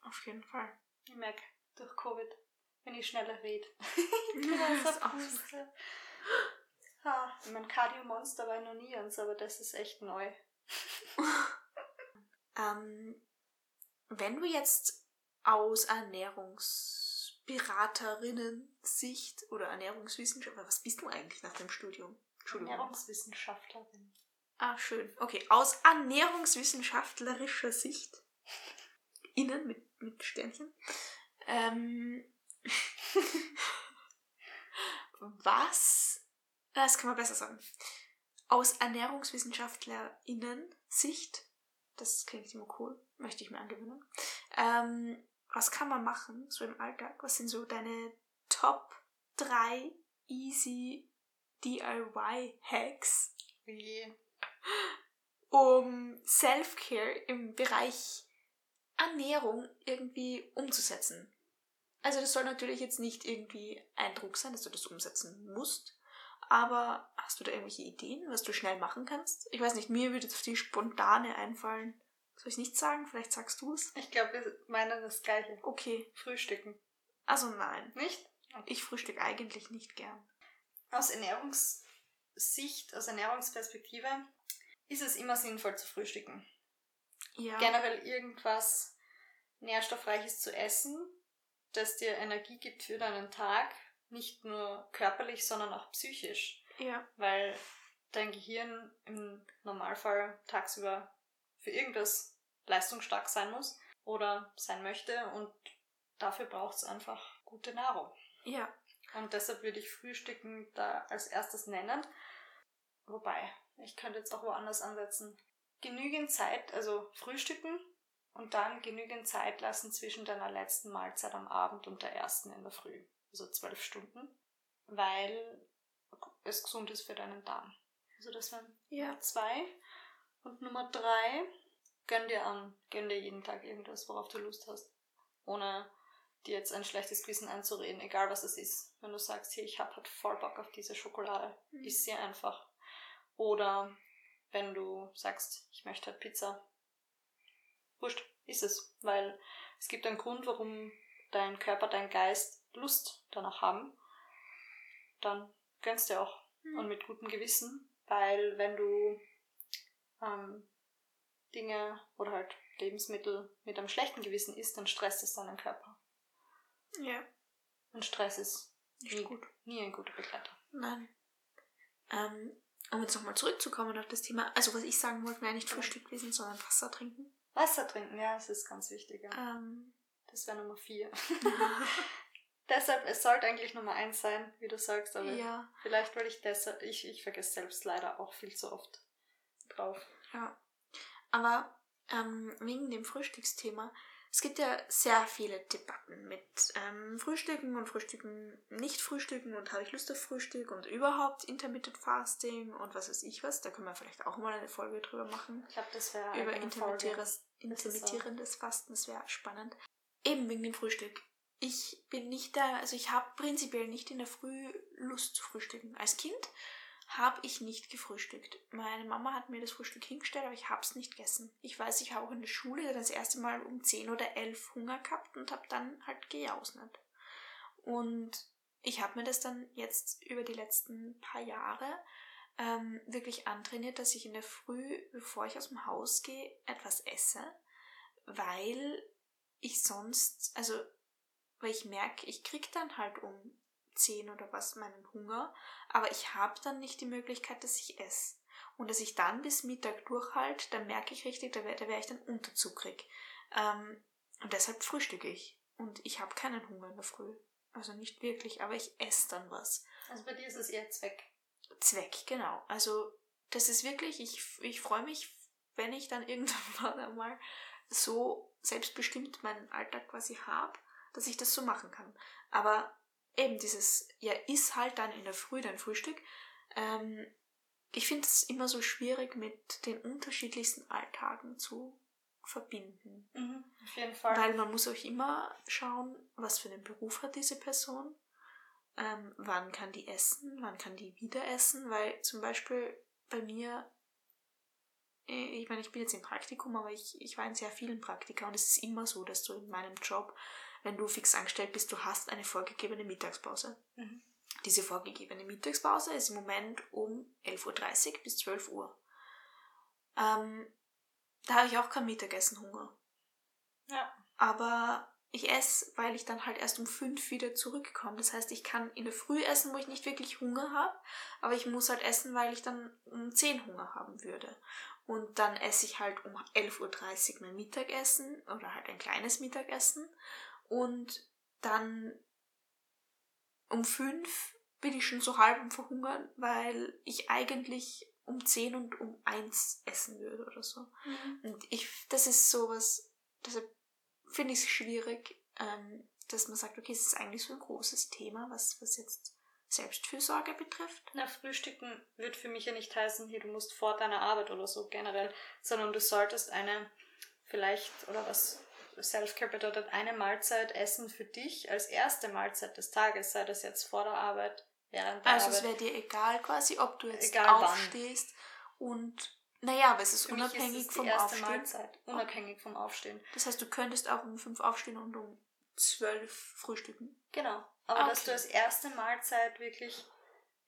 auf jeden Fall. Ich merke durch Covid, wenn ich schneller rede. ich bin also Ha, mein Cardio-Monster war noch nie eins, aber das ist echt neu. ähm, wenn du jetzt aus Ernährungsberaterinnen-Sicht oder Ernährungswissenschaftler, was bist du eigentlich nach dem Studium? Ernährungswissenschaftlerin. Ah, schön. Okay, aus ernährungswissenschaftlerischer Sicht, innen mit, mit Sternchen, ähm, was das kann man besser sagen. Aus ErnährungswissenschaftlerInnen-Sicht, das klingt immer cool, möchte ich mir angewöhnen. Ähm, was kann man machen, so im Alltag? Was sind so deine Top 3 easy DIY-Hacks? Yeah. Um Self-Care im Bereich Ernährung irgendwie umzusetzen. Also das soll natürlich jetzt nicht irgendwie ein Druck sein, dass du das umsetzen musst, aber hast du da irgendwelche Ideen, was du schnell machen kannst? Ich weiß nicht, mir würde jetzt auf die spontane einfallen. Soll ich nicht sagen? Vielleicht sagst du es. Ich glaube, wir meinen das Gleiche. Okay. Frühstücken. Also nein. Nicht? Ich frühstücke eigentlich nicht gern. Aus Ernährungssicht, aus Ernährungsperspektive ist es immer sinnvoll zu frühstücken. Ja. Generell irgendwas Nährstoffreiches zu essen, das dir Energie gibt für deinen Tag nicht nur körperlich, sondern auch psychisch. Ja. Weil dein Gehirn im Normalfall tagsüber für irgendwas leistungsstark sein muss oder sein möchte und dafür braucht es einfach gute Nahrung. Ja. Und deshalb würde ich Frühstücken da als erstes nennen. Wobei, ich könnte jetzt auch woanders ansetzen. Genügend Zeit, also Frühstücken und dann genügend Zeit lassen zwischen deiner letzten Mahlzeit am Abend und der ersten in der Früh also zwölf Stunden, weil es gesund ist für deinen Darm. Also das wären ja. zwei. Und Nummer drei, gönn dir an, gönn dir jeden Tag irgendwas, worauf du Lust hast. Ohne dir jetzt ein schlechtes Gewissen einzureden, egal was es ist. Wenn du sagst, hier, ich hab halt voll Bock auf diese Schokolade, mhm. isst sie einfach. Oder wenn du sagst, ich möchte halt Pizza, wurscht, ist es. Weil es gibt einen Grund, warum dein Körper, dein Geist Lust danach haben, dann gönnst du auch. Mhm. Und mit gutem Gewissen, weil wenn du ähm, Dinge oder halt Lebensmittel mit einem schlechten Gewissen isst, dann stresst es deinen Körper. Ja. Und Stress ist nie, gut. nie ein guter Begleiter. Nein. Ähm, um jetzt nochmal zurückzukommen auf das Thema, also was ich sagen wollte, wäre nicht Frühstück gewesen, sondern Wasser trinken. Wasser trinken, ja, das ist ganz wichtig. Ja. Ähm, das wäre Nummer vier. Deshalb, es sollte eigentlich Nummer eins sein, wie du sagst, aber ja. vielleicht, weil ich deshalb, ich, ich vergesse selbst leider auch viel zu oft drauf. Ja. Aber ähm, wegen dem Frühstücksthema, es gibt ja sehr viele Debatten mit ähm, Frühstücken und Frühstücken, nicht Frühstücken und habe ich Lust auf Frühstück und überhaupt Intermittent Fasting und was weiß ich was. Da können wir vielleicht auch mal eine Folge drüber machen. Ich glaube, das wäre über intermittierendes, intermittierendes Fasten, das wäre spannend. Eben wegen dem Frühstück. Ich bin nicht da, also ich habe prinzipiell nicht in der Früh Lust zu frühstücken. Als Kind habe ich nicht gefrühstückt. Meine Mama hat mir das Frühstück hingestellt, aber ich habe es nicht gegessen. Ich weiß, ich habe auch in der Schule das erste Mal um 10 oder 11 Hunger gehabt und habe dann halt gejausnet. Und ich habe mir das dann jetzt über die letzten paar Jahre ähm, wirklich antrainiert, dass ich in der Früh, bevor ich aus dem Haus gehe, etwas esse, weil ich sonst, also weil ich merke, ich krieg dann halt um 10 oder was meinen Hunger, aber ich habe dann nicht die Möglichkeit, dass ich esse. Und dass ich dann bis Mittag durchhalte, dann merke ich richtig, da wäre wär ich dann unterzuckrig. Ähm, und deshalb frühstücke ich. Und ich habe keinen Hunger in der Früh. Also nicht wirklich, aber ich esse dann was. Also bei dir ist es eher Zweck. Zweck, genau. Also das ist wirklich, ich, ich freue mich, wenn ich dann irgendwann einmal so selbstbestimmt meinen Alltag quasi habe, dass ich das so machen kann. Aber eben dieses, ja, ist halt dann in der Früh dein Frühstück. Ähm, ich finde es immer so schwierig, mit den unterschiedlichsten Alltagen zu verbinden. Mhm, auf jeden Fall. Weil man muss auch immer schauen, was für einen Beruf hat diese Person, ähm, wann kann die essen, wann kann die wieder essen, weil zum Beispiel bei mir, äh, ich meine, ich bin jetzt im Praktikum, aber ich, ich war in sehr vielen Praktika und es ist immer so, dass du in meinem Job wenn du fix angestellt bist, du hast eine vorgegebene Mittagspause. Mhm. Diese vorgegebene Mittagspause ist im Moment um 11.30 Uhr bis 12 Uhr. Ähm, da habe ich auch kein Mittagessen Hunger. Ja. Aber ich esse, weil ich dann halt erst um 5 wieder zurückkomme. Das heißt, ich kann in der Früh essen, wo ich nicht wirklich Hunger habe, aber ich muss halt essen, weil ich dann um 10 Hunger haben würde. Und dann esse ich halt um 11.30 Uhr mein Mittagessen oder halt ein kleines Mittagessen und dann um fünf bin ich schon so halb am Verhungern, weil ich eigentlich um zehn und um eins essen würde oder so. Mhm. Und ich, das ist sowas, deshalb finde ich es schwierig, ähm, dass man sagt, okay, es ist eigentlich so ein großes Thema, was, was jetzt Selbstfürsorge betrifft. Na, Frühstücken wird für mich ja nicht heißen, hier, du musst vor deiner Arbeit oder so generell, sondern du solltest eine vielleicht, oder was Self-Care bedeutet eine Mahlzeit Essen für dich als erste Mahlzeit des Tages, sei das jetzt vor der Arbeit, während der also Arbeit. Also es wäre dir egal quasi, ob du jetzt egal aufstehst wann. und naja, aber es ist für unabhängig ist es vom erste Aufstehen. Mahlzeit, unabhängig vom Aufstehen. Das heißt, du könntest auch um fünf aufstehen und um zwölf frühstücken. Genau. Aber okay. dass du als erste Mahlzeit wirklich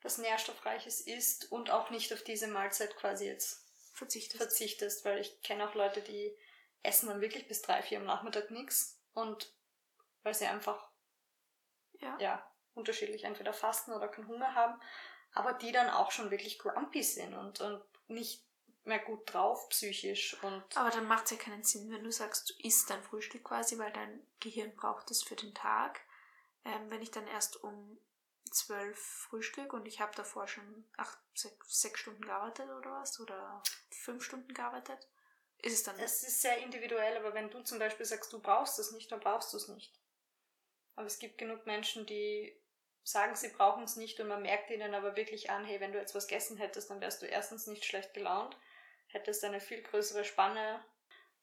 was Nährstoffreiches isst und auch nicht auf diese Mahlzeit quasi jetzt verzichtest. verzichtest weil ich kenne auch Leute, die essen dann wirklich bis drei, vier am Nachmittag nichts und weil sie einfach ja. ja unterschiedlich entweder fasten oder keinen Hunger haben, aber die dann auch schon wirklich grumpy sind und, und nicht mehr gut drauf psychisch und aber dann macht es ja keinen Sinn, wenn du sagst, du isst dein Frühstück quasi, weil dein Gehirn braucht es für den Tag. Ähm, wenn ich dann erst um zwölf Frühstück und ich habe davor schon acht, sechs, sechs Stunden gearbeitet oder was oder fünf Stunden gearbeitet, ist es dann. Es ist sehr individuell, aber wenn du zum Beispiel sagst, du brauchst es nicht, dann brauchst du es nicht. Aber es gibt genug Menschen, die sagen, sie brauchen es nicht und man merkt ihnen aber wirklich an, hey, wenn du jetzt was gegessen hättest, dann wärst du erstens nicht schlecht gelaunt, hättest eine viel größere Spanne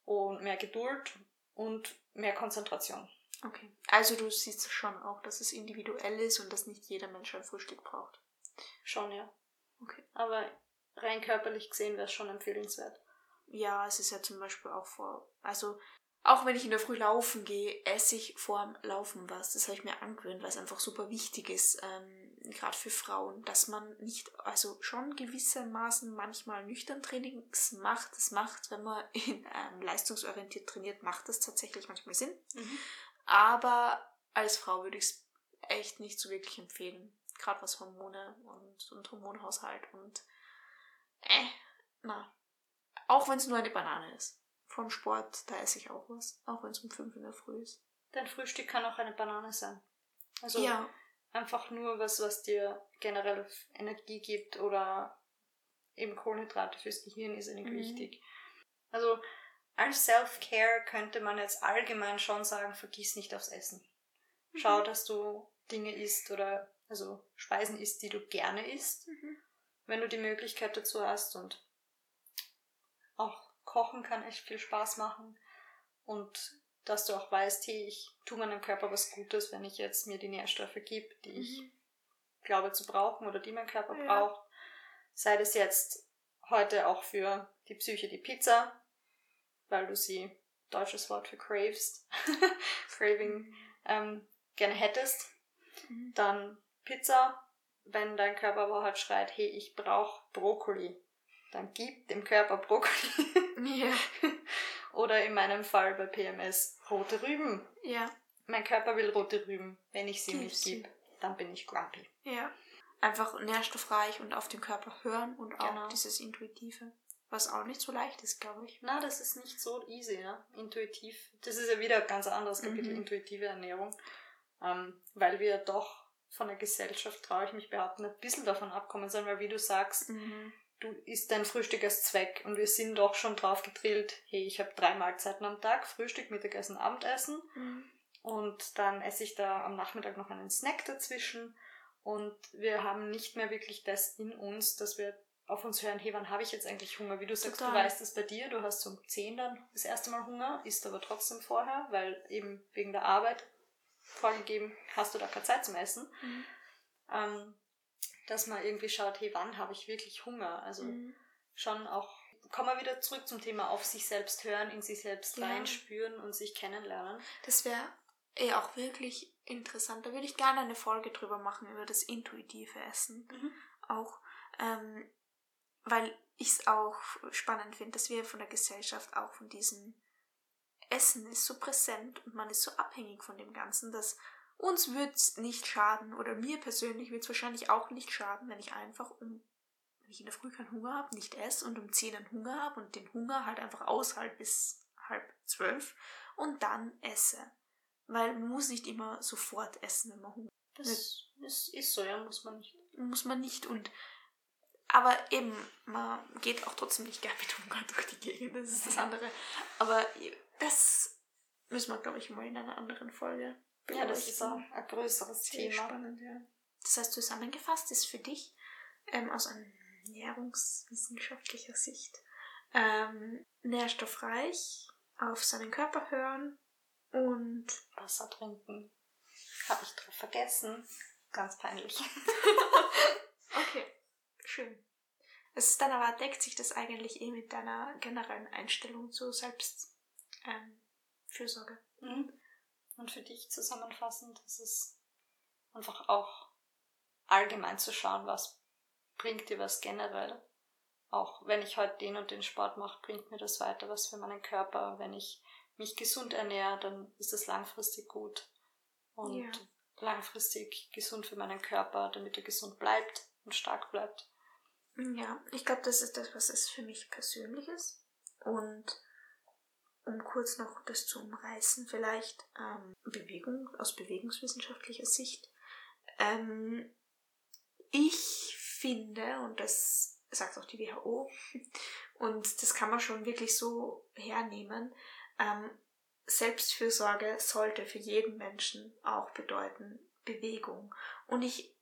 und mehr Geduld und mehr Konzentration. Okay. Also du siehst schon auch, dass es individuell ist und dass nicht jeder Mensch ein Frühstück braucht. Schon, ja. Okay. Aber rein körperlich gesehen wäre es schon empfehlenswert ja, es ist ja zum Beispiel auch vor, also auch wenn ich in der Früh laufen gehe, esse ich vorm Laufen was. Das habe ich mir angewöhnt, weil es einfach super wichtig ist, ähm, gerade für Frauen, dass man nicht, also schon gewissermaßen manchmal nüchtern Trainings macht. Das macht, wenn man in, ähm, leistungsorientiert trainiert, macht das tatsächlich manchmal Sinn. Mhm. Aber als Frau würde ich es echt nicht so wirklich empfehlen. Gerade was Hormone und, und Hormonhaushalt und äh, na, auch wenn es nur eine Banane ist. Vom Sport, da esse ich auch was. Auch wenn es um fünf in der Früh ist. Dein Frühstück kann auch eine Banane sein. Also ja. einfach nur was, was dir generell Energie gibt oder eben Kohlenhydrate fürs Gehirn ist irgendwie mhm. wichtig. Also als Self-Care könnte man jetzt allgemein schon sagen, vergiss nicht aufs Essen. Schau, mhm. dass du Dinge isst oder also Speisen isst, die du gerne isst, mhm. wenn du die Möglichkeit dazu hast und auch Kochen kann echt viel Spaß machen und dass du auch weißt, hey, ich tue meinem Körper was Gutes, wenn ich jetzt mir die Nährstoffe gebe, die mhm. ich glaube zu brauchen oder die mein Körper ja. braucht. Sei das jetzt heute auch für die Psyche die Pizza, weil du sie, deutsches Wort für craves, craving, mhm. ähm, gerne hättest. Mhm. Dann Pizza, wenn dein Körper aber halt schreit, hey, ich brauche Brokkoli, dann gib dem Körper Brokkoli. ja. Oder in meinem Fall bei PMS rote Rüben. Ja. Mein Körper will rote Rüben. Wenn ich sie Gib nicht gebe, dann bin ich grumpy. Ja. Einfach nährstoffreich und auf den Körper hören und auch genau. dieses Intuitive. Was auch nicht so leicht ist, glaube ich. Na, das ist nicht so easy, ja. Intuitiv. Das ist ja wieder ein ganz anderes Kapitel, mhm. intuitive Ernährung. Ähm, weil wir doch von der Gesellschaft, traue ich mich behaupten, ein bisschen davon abkommen sind, weil wie du sagst, mhm du isst dein Frühstück als Zweck und wir sind doch schon drauf gedrillt, hey, ich habe drei Mahlzeiten am Tag, Frühstück, Mittagessen, Abendessen mhm. und dann esse ich da am Nachmittag noch einen Snack dazwischen und wir haben nicht mehr wirklich das in uns, dass wir auf uns hören, hey, wann habe ich jetzt eigentlich Hunger? Wie du sagst, Total. du weißt es bei dir, du hast um 10 dann das erste Mal Hunger, isst aber trotzdem vorher, weil eben wegen der Arbeit vorgegeben hast du da keine Zeit zum Essen. Mhm. Ähm, dass man irgendwie schaut, hey, wann habe ich wirklich Hunger? Also mhm. schon auch, kommen wir wieder zurück zum Thema auf sich selbst hören, in sich selbst ja. reinspüren und sich kennenlernen. Das wäre eh auch wirklich interessant. Da würde ich gerne eine Folge drüber machen, über das intuitive Essen. Mhm. Auch, ähm, weil ich es auch spannend finde, dass wir von der Gesellschaft auch von diesem Essen ist so präsent und man ist so abhängig von dem Ganzen, dass uns wird's nicht schaden oder mir persönlich wird's wahrscheinlich auch nicht schaden, wenn ich einfach um, wenn ich in der Früh keinen Hunger habe, nicht esse und um 10 dann Hunger habe und den Hunger halt einfach aushalte bis halb zwölf und dann esse. Weil man muss nicht immer sofort essen, wenn man Hunger hat. Das, das ist so, ja, muss man nicht. Muss man nicht und aber eben, man geht auch trotzdem nicht gern mit Hunger durch die Gegend, das ist das andere. Aber das müssen wir, glaube ich, mal in einer anderen Folge ja, das ist auch ein größeres Thema. Spannend, ja. Das heißt, zusammengefasst ist für dich ähm, aus ernährungswissenschaftlicher Sicht ähm, nährstoffreich, auf seinen Körper hören und Wasser trinken. Habe ich drauf vergessen. Ganz peinlich. okay, schön. Es ist dann aber deckt sich das eigentlich eh mit deiner generellen Einstellung zur Selbstfürsorge. Ähm, mhm. Und für dich zusammenfassend ist es einfach auch allgemein zu schauen, was bringt dir was generell. Auch wenn ich heute den und den Sport mache, bringt mir das weiter was für meinen Körper. Wenn ich mich gesund ernähre, dann ist das langfristig gut. Und ja. langfristig gesund für meinen Körper, damit er gesund bleibt und stark bleibt. Ja, ich glaube, das ist das, was es für mich persönlich ist. Und um kurz noch das zu umreißen, vielleicht ähm, Bewegung aus bewegungswissenschaftlicher Sicht. Ähm, ich finde, und das sagt auch die WHO, und das kann man schon wirklich so hernehmen, ähm, Selbstfürsorge sollte für jeden Menschen auch bedeuten Bewegung. Und ich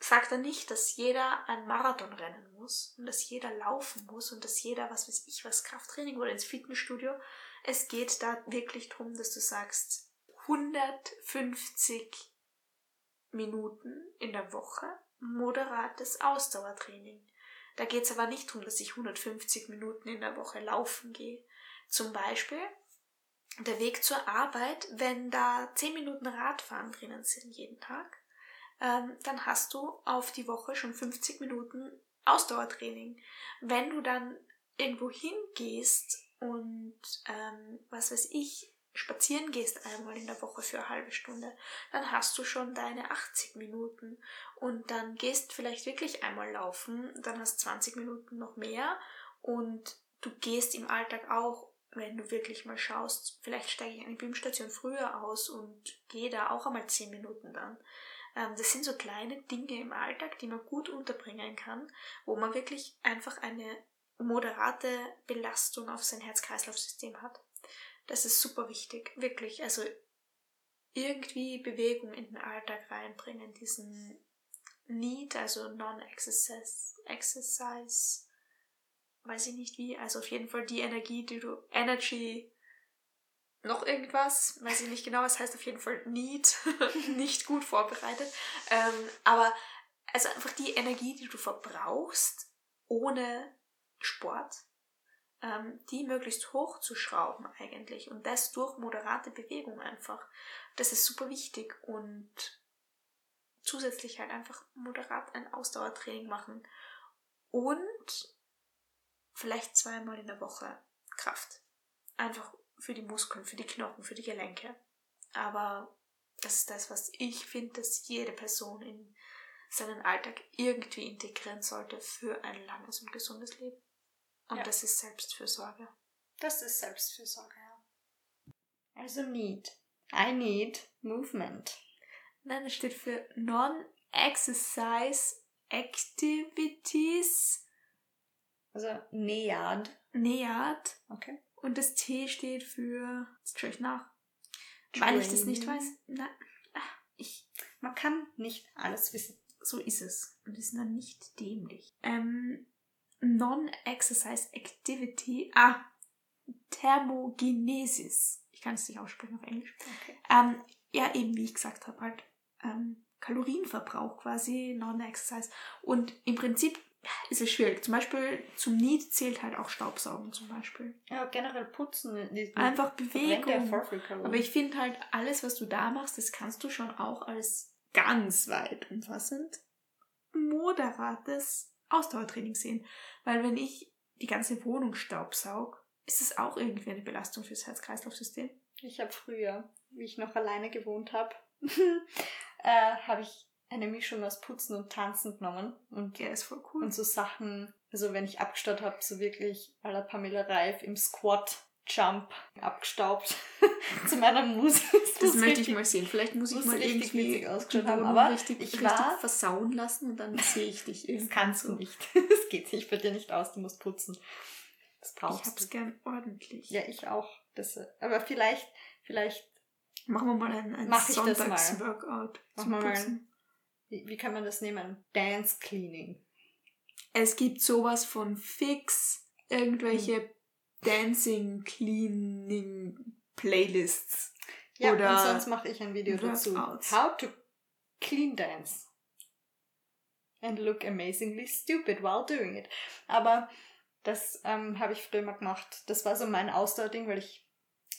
sage da nicht, dass jeder ein Marathon rennen muss und dass jeder laufen muss und dass jeder, was weiß ich, was Krafttraining oder ins Fitnessstudio, es geht da wirklich darum, dass du sagst, 150 Minuten in der Woche moderates Ausdauertraining. Da geht es aber nicht darum, dass ich 150 Minuten in der Woche laufen gehe. Zum Beispiel der Weg zur Arbeit, wenn da 10 Minuten Radfahren drinnen sind jeden Tag, ähm, dann hast du auf die Woche schon 50 Minuten Ausdauertraining. Wenn du dann irgendwo hingehst und ähm, was weiß ich, spazieren gehst einmal in der Woche für eine halbe Stunde, dann hast du schon deine 80 Minuten und dann gehst vielleicht wirklich einmal laufen, dann hast 20 Minuten noch mehr und du gehst im Alltag auch, wenn du wirklich mal schaust, vielleicht steige ich eine BIM-Station früher aus und gehe da auch einmal 10 Minuten dann. Ähm, das sind so kleine Dinge im Alltag, die man gut unterbringen kann, wo man wirklich einfach eine moderate Belastung auf sein Herz-Kreislauf-System hat. Das ist super wichtig, wirklich. Also irgendwie Bewegung in den Alltag reinbringen, diesen Need, also Non-Exercise, Exercise, weiß ich nicht wie, also auf jeden Fall die Energie, die du, Energy, noch irgendwas, weiß ich nicht genau, es heißt auf jeden Fall Need, nicht gut vorbereitet, ähm, aber also einfach die Energie, die du verbrauchst, ohne Sport, ähm, die möglichst hoch zu schrauben eigentlich und das durch moderate Bewegung einfach. Das ist super wichtig und zusätzlich halt einfach moderat ein Ausdauertraining machen und vielleicht zweimal in der Woche Kraft. Einfach für die Muskeln, für die Knochen, für die Gelenke. Aber das ist das, was ich finde, dass jede Person in seinen Alltag irgendwie integrieren sollte für ein langes und gesundes Leben. Und ja. das ist Selbstfürsorge. Das ist Selbstfürsorge, ja. Also need. I need movement. Nein, das steht für Non-Exercise Activities. Also NEAD. NEAD. Okay. Und das T steht für. Jetzt schaue ich nach. Weil ich das nicht weiß. Nein. Ah, ich. Man kann nicht alles wissen. So ist es. Und ist dann nicht dämlich. Ähm, Non-Exercise Activity. Ah, Thermogenesis. Ich kann es nicht aussprechen auf Englisch. Okay. Ähm, ja, eben wie ich gesagt habe, halt ähm, Kalorienverbrauch quasi, Non-Exercise. Und im Prinzip ist es schwierig. Zum Beispiel zum Need zählt halt auch Staubsaugen zum Beispiel. Ja, generell putzen. Einfach Bewegung. Aber ich finde halt, alles, was du da machst, das kannst du schon auch als ganz weit umfassend moderates Ausdauertraining sehen. Weil wenn ich die ganze Wohnung staubsaug, ist es auch irgendwie eine Belastung fürs Herz-Kreislauf-System. Ich habe früher, wie ich noch alleine gewohnt habe, äh, habe ich eine Mischung aus Putzen und Tanzen genommen. Und, ja, ist voll cool. Und so Sachen, also wenn ich abgestaut habe, so wirklich à la Pamela Reif im Squat Jump abgestaubt zu meiner Musik. Das, das möchte ich mal sehen. Vielleicht muss ich mal irgendwie ausgeschaut haben, aber richtig, ich richtig war versauen lassen und dann sehe ich dich irgendwie. Das kannst du nicht. Das geht sich bei dir nicht aus. Du musst putzen. Das brauchst ich hab's du. gern ordentlich. Ja, ich auch. Das, aber vielleicht, vielleicht machen wir mal ein, ein mach Sonntags-Workout. Machen wir mal. Wie, wie kann man das nehmen? Dance Cleaning. Es gibt sowas von fix irgendwelche hm. Dancing Cleaning Playlists. Ja, oder und sonst mache ich ein Video dazu. How to clean dance. And look amazingly stupid while doing it. Aber das ähm, habe ich früher mal gemacht. Das war so mein Ausdauerding, weil ich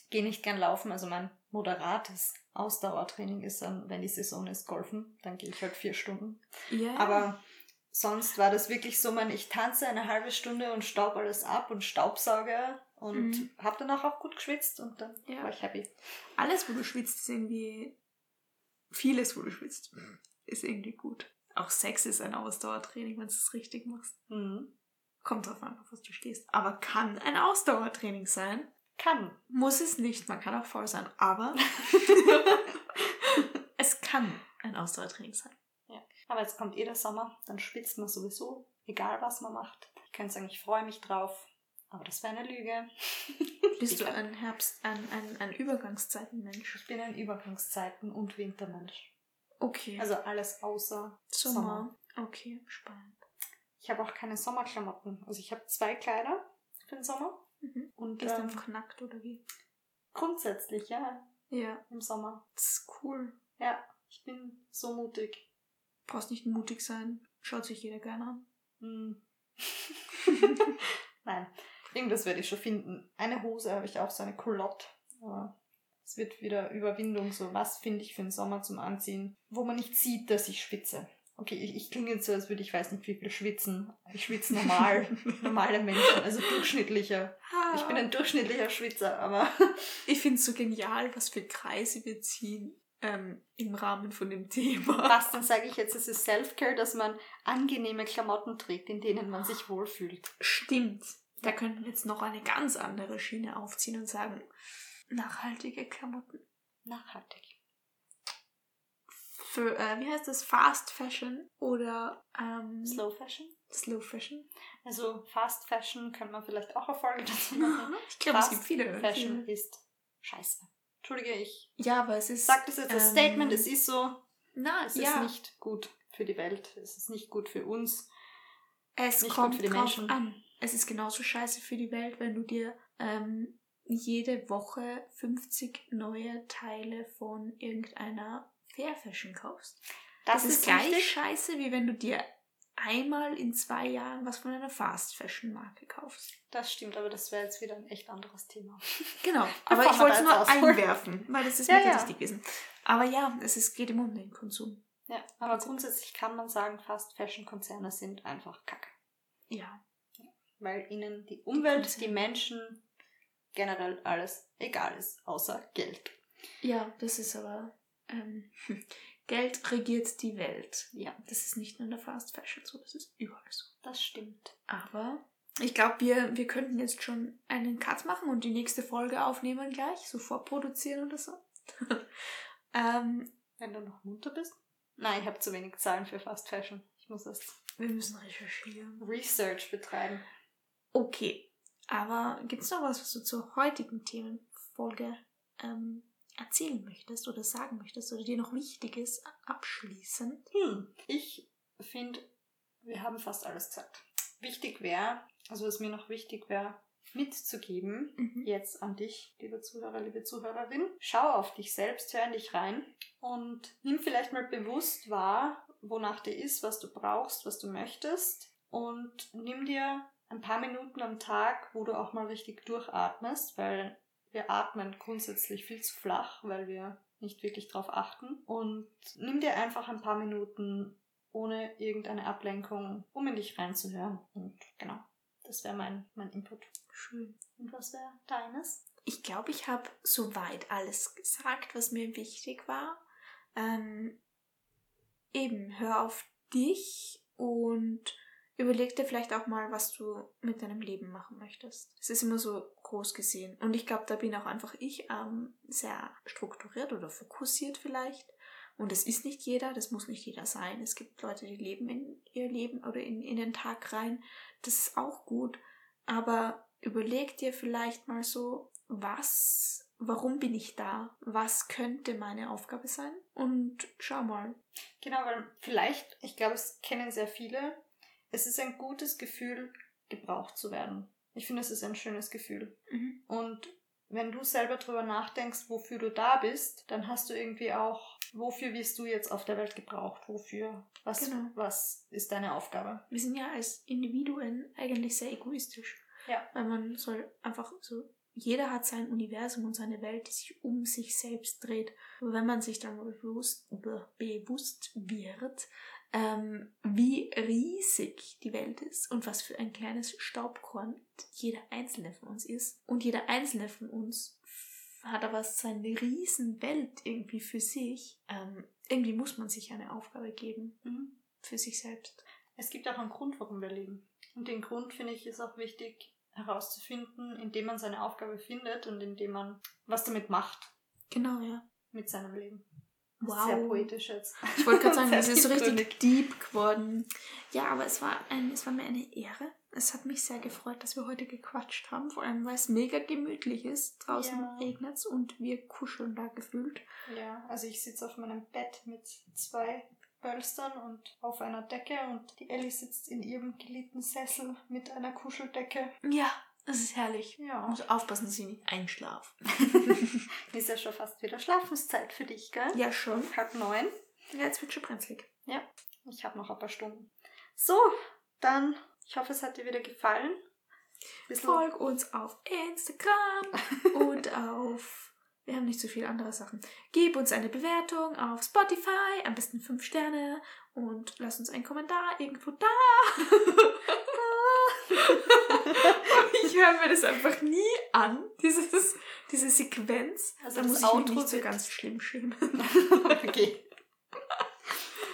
gehe nicht gern laufen. Also mein moderates Ausdauertraining ist dann, wenn die Saison ist, Golfen. Dann gehe ich halt vier Stunden. Yeah. Aber sonst war das wirklich so, man, ich tanze eine halbe Stunde und staub alles ab und staubsauge und mhm. habe danach auch gut geschwitzt und dann ja. war ich happy. Alles, wo du schwitzt, ist irgendwie vieles, wo du schwitzt, ist irgendwie gut. Auch Sex ist ein Ausdauertraining, wenn du es richtig machst. Mhm. Kommt drauf an, auf was du stehst. Aber kann ein Ausdauertraining sein. Kann. Muss es nicht, man kann auch voll sein, aber es kann ein Ausdauertraining sein. Aber jetzt kommt eh der Sommer, dann schwitzt man sowieso, egal was man macht. Ich könnte sagen, ich freue mich drauf, aber das wäre eine Lüge. Bist du ein Herbst, ein, ein, ein Übergangszeitenmensch? Ich bin ein Übergangszeiten- und Wintermensch. Okay. Also alles außer Sommer. Sommer. Okay, spannend. Ich habe auch keine Sommerklamotten. Also ich habe zwei Kleider für den Sommer. Mhm. Und ist ähm, dann nackt oder wie? Grundsätzlich, ja. Ja. Im Sommer. Das ist cool. Ja, ich bin so mutig. Brauchst nicht mutig sein. Schaut sich jeder gerne an. Hm. Nein, irgendwas werde ich schon finden. Eine Hose habe ich auch, so eine Culotte. Aber es wird wieder Überwindung, so was finde ich für den Sommer zum Anziehen, wo man nicht sieht, dass ich schwitze. Okay, ich, ich klinge jetzt so, als würde ich weiß nicht wie viel schwitzen. Ich schwitze normal, normale Menschen, also durchschnittlicher. Ich bin ein durchschnittlicher Schwitzer, aber. ich finde es so genial, was für Kreise wir ziehen ähm, im Rahmen von dem Thema. Was, dann sage ich jetzt, es ist Self-Care, dass man angenehme Klamotten trägt, in denen man sich wohlfühlt. Stimmt. Da könnten wir jetzt noch eine ganz andere Schiene aufziehen und sagen, nachhaltige Klamotten. Nachhaltig. für, äh, wie heißt das, Fast Fashion oder ähm, Slow Fashion? Slow Fashion. Also Fast Fashion kann man vielleicht auch Erfolge dazu machen. Ich glaube, es gibt viele. Fashion viele. ist scheiße. Entschuldige, ich Ja, aber es ist. sag das jetzt als ähm, Statement, es ist so, Na, es ja. ist nicht gut für die Welt, es ist nicht gut für uns. Es Nicht gut kommt für die drauf Menschen. an. Es ist genauso scheiße für die Welt, wenn du dir ähm, jede Woche 50 neue Teile von irgendeiner Fair Fashion kaufst. Das, ist gleich richtig. scheiße, wie wenn du dir einmal in zwei Jahren was von einer Fast Fashion Marke kaufst. Das stimmt, aber das wäre jetzt wieder ein echt anderes Thema. Genau, aber ich wollte es nur ausholen. einwerfen, weil das ist Ja, mir ja. wichtig gewesen. Aber ja, es ist, geht immer um den Konsum. Ja, aber grundsätzlich kann man sagen, Fast Fashion Konzerne sind einfach kacke. Ja. Weil ihnen die Umwelt, die, Konzerne. Menschen, generell alles egal ist, außer Geld. Ja, das ist aber. Ähm, Geld regiert die Welt. Ja, Das ist nicht nur in der Fast Fashion so, das ist überall so. das stimmt. Aber ich glaube, wir, wir könnten jetzt schon einen Cut machen und die nächste Folge aufnehmen gleich, so vorproduzieren oder so. ähm, Wenn du noch munter bist? Nein, ich habe zu wenig Zahlen für Fast Fashion. Ich muss erst wir müssen recherchieren. Research betreiben. Okay, aber gibt es noch was, was du zur heutigen Themenfolge ähm, erzählen möchtest oder sagen möchtest oder dir noch wichtig ist, abschließend? Hm, ich finde, wir haben fast alles gesagt. Wichtig wäre, also was mir noch wichtig wäre, mitzugeben, Mhm. jetzt an dich, liebe Zuhörer, liebe Zuhörerin. Schau auf dich selbst, hör in dich rein und nimm vielleicht mal bewusst wahr, wonach dir ist, was du brauchst, was du möchtest und nimm dir ein paar Minuten am Tag, wo du auch mal richtig durchatmest, weil wir atmen grundsätzlich viel zu flach, weil wir nicht wirklich drauf achten und nimm dir einfach ein paar Minuten ohne irgendeine Ablenkung, um in dich reinzuhören und genau, das wäre mein, mein Input. Schön. Und was wäre deines? Ich glaube, ich habe soweit alles gesagt, was mir wichtig war. Ähm, eben, hör auf dich und überleg dir vielleicht auch mal, was du mit deinem Leben machen möchtest. Es ist immer so groß gesehen. Und ich glaube, da bin auch einfach ich ähm, sehr strukturiert oder fokussiert vielleicht. Und es ist nicht jeder, das muss nicht jeder sein. Es gibt Leute, die leben in ihr Leben oder in, in den Tag rein. Das ist auch gut. Aber überleg dir vielleicht mal so, was, warum bin ich da? Was könnte meine Aufgabe sein? Und schau mal. Genau, weil vielleicht, ich glaube, es kennen sehr viele, es ist ein gutes Gefühl, gebraucht zu werden. Ich finde, es ist ein schönes Gefühl. Mhm. Und wenn du selber drüber nachdenkst, wofür du da bist, dann hast du irgendwie auch, wofür wirst du jetzt auf der Welt gebraucht? Wofür? Was, Genau. was ist deine Aufgabe? Wir sind ja als Individuen eigentlich sehr egoistisch. Ja. Weil man soll einfach so, jeder hat sein Universum und seine Welt, die sich um sich selbst dreht. Aber wenn man sich dann bewusst, be- bewusst wird, ähm, wie riesig die Welt ist und was für ein kleines Staubkorn jeder einzelne von uns ist. Und jeder einzelne von uns hat aber seine riesen Welt irgendwie für sich. Ähm, irgendwie muss man sich eine Aufgabe geben Mhm. für sich selbst. Es gibt auch einen Grund, warum wir leben. Und den Grund, finde ich, ist auch wichtig herauszufinden, indem man seine Aufgabe findet und indem man was damit macht Genau, ja. mit seinem Leben. Wow. Sehr poetisch jetzt. Ich wollte gerade sagen, es ist so richtig deep geworden. Ja, aber es war, ein, es war mir eine Ehre. Es hat mich sehr gefreut, dass wir heute gequatscht haben, vor allem weil es mega gemütlich ist. Draußen Ja. regnet es und wir kuscheln da gefühlt. Ja, also ich sitze auf meinem Bett mit zwei Pölstern und auf einer Decke und die Ellie sitzt in ihrem geliebten Sessel mit einer Kuscheldecke. Ja, es ist herrlich. Ja. Muss aufpassen, dass ich nicht einschlafe. ist ja schon fast wieder Schlafenszeit für dich, gell? Ja, schon. Halb neun. Ja, jetzt wird schon brenzlig. Ja, ich habe noch ein paar Stunden. So, dann, ich hoffe, es hat dir wieder gefallen. Bisschen- Folg uns auf Instagram und auf. Wir haben nicht so viele andere Sachen. Gib uns eine Bewertung auf Spotify, am besten 5 Sterne und lass uns einen Kommentar irgendwo da. ich höre mir das einfach nie an, dieses, diese Sequenz. Also da das muss ich mich Outro nicht so ganz schlimm schämen. okay.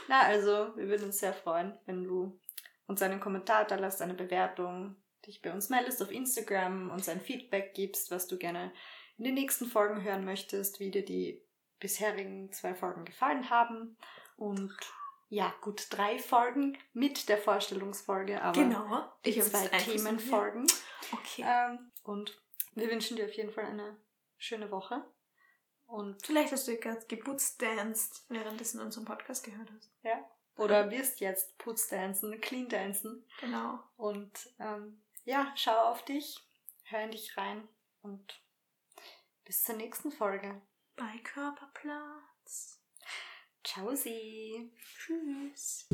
Na, also, wir würden uns sehr freuen, wenn du uns einen Kommentar da lässt, eine Bewertung, dich bei uns meldest auf Instagram, uns ein Feedback gibst, was du gerne in den nächsten Folgen hören möchtest, wie dir die bisherigen zwei Folgen gefallen haben Und ja, gut, drei Folgen mit der Vorstellungsfolge, aber genau. ich habe zwei Themenfolgen. Okay. Ähm, und wir wünschen dir auf jeden Fall eine schöne Woche. Und Vielleicht hast du gerade geputzdanced, währenddessen unseren Podcast gehört hast. Ja. Oder wirst jetzt putzdancen, clean dancen. Genau. Und ähm, ja, schau auf dich, hör in dich rein und bis zur nächsten Folge. Bei Körperplatz. Ciao Sie. Tschüss.